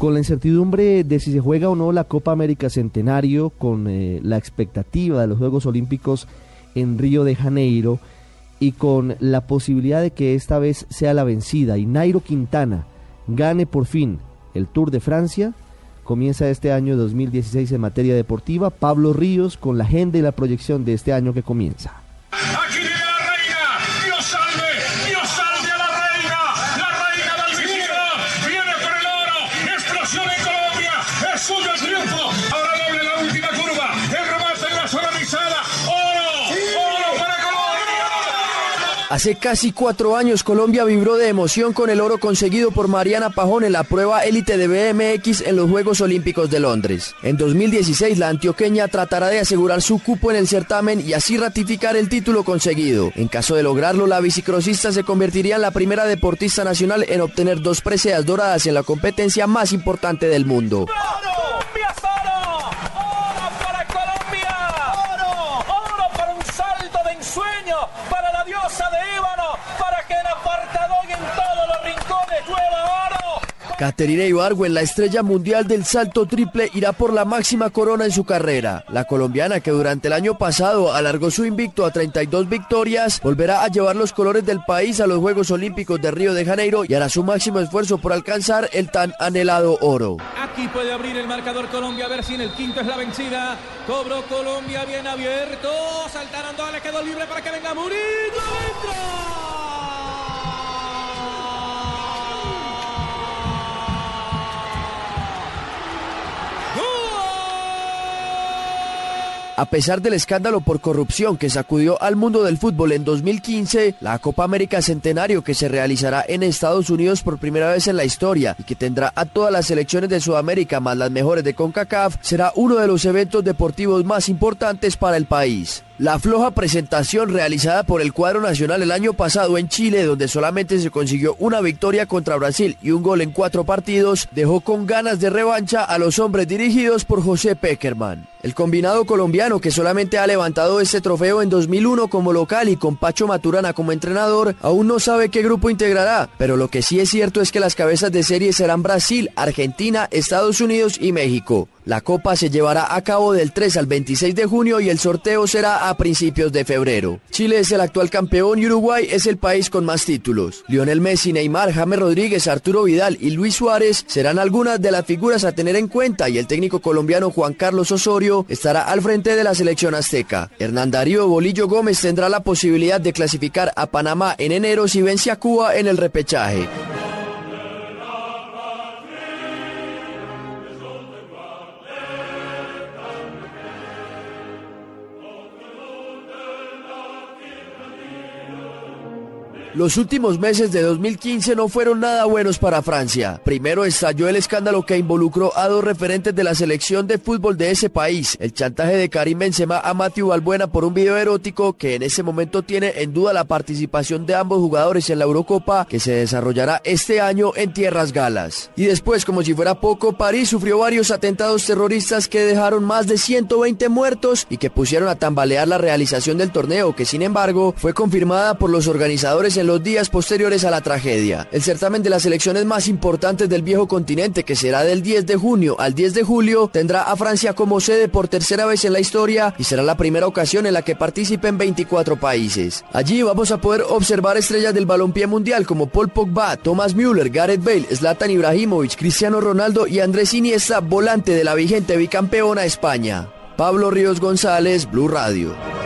Con la incertidumbre de si se juega o no la Copa América Centenario, con eh, la expectativa de los Juegos Olímpicos en Río de Janeiro y con la posibilidad de que esta vez sea la vencida y Nairo Quintana gane por fin el Tour de Francia, comienza este año 2016 en materia deportiva. Pablo Ríos con la agenda y la proyección de este año que comienza. Hace casi cuatro años Colombia vibró de emoción con el oro conseguido por Mariana Pajón en la prueba élite de BMX en los Juegos Olímpicos de Londres. En 2016 la antioqueña tratará de asegurar su cupo en el certamen y así ratificar el título conseguido. En caso de lograrlo, la bicicrosista se convertiría en la primera deportista nacional en obtener dos preseas doradas en la competencia más importante del mundo. Caterina Ibargüen, la estrella mundial del salto triple, irá por la máxima corona en su carrera. La colombiana, que durante el año pasado alargó su invicto a 32 victorias, volverá a llevar los colores del país a los Juegos Olímpicos de Río de Janeiro y hará su máximo esfuerzo por alcanzar el tan anhelado oro. Aquí puede abrir el marcador Colombia, a ver si en el quinto es la vencida. Cobro Colombia bien abierto. Saltaron dos, le quedó libre para que venga Murillo adentro. A pesar del escándalo por corrupción que sacudió al mundo del fútbol en 2015, la Copa América Centenario que se realizará en Estados Unidos por primera vez en la historia y que tendrá a todas las selecciones de Sudamérica más las mejores de CONCACAF, será uno de los eventos deportivos más importantes para el país. La floja presentación realizada por el cuadro nacional el año pasado en Chile, donde solamente se consiguió una victoria contra Brasil y un gol en cuatro partidos, dejó con ganas de revancha a los hombres dirigidos por José Peckerman. El combinado colombiano, que solamente ha levantado este trofeo en 2001 como local y con Pacho Maturana como entrenador, aún no sabe qué grupo integrará, pero lo que sí es cierto es que las cabezas de serie serán Brasil, Argentina, Estados Unidos y México. La copa se llevará a cabo del 3 al 26 de junio y el sorteo será a principios de febrero. Chile es el actual campeón y Uruguay es el país con más títulos. Lionel Messi, Neymar, James Rodríguez, Arturo Vidal y Luis Suárez serán algunas de las figuras a tener en cuenta y el técnico colombiano Juan Carlos Osorio estará al frente de la selección azteca. Hernán Darío Bolillo Gómez tendrá la posibilidad de clasificar a Panamá en enero si vence a Cuba en el repechaje. Los últimos meses de 2015 no fueron nada buenos para Francia. Primero estalló el escándalo que involucró a dos referentes de la selección de fútbol de ese país, el chantaje de Karim Benzema a Matthew Balbuena por un video erótico que en ese momento tiene en duda la participación de ambos jugadores en la Eurocopa que se desarrollará este año en tierras galas. Y después, como si fuera poco, París sufrió varios atentados terroristas que dejaron más de 120 muertos y que pusieron a tambalear la realización del torneo, que sin embargo fue confirmada por los organizadores en los días posteriores a la tragedia. El certamen de las elecciones más importantes del viejo continente, que será del 10 de junio al 10 de julio, tendrá a Francia como sede por tercera vez en la historia y será la primera ocasión en la que participen 24 países. Allí vamos a poder observar estrellas del balompié mundial como Paul Pogba, Thomas Müller, Gareth Bale, Zlatan Ibrahimovic, Cristiano Ronaldo y Andrés Iniesta, volante de la vigente bicampeona España. Pablo Ríos González, Blue Radio.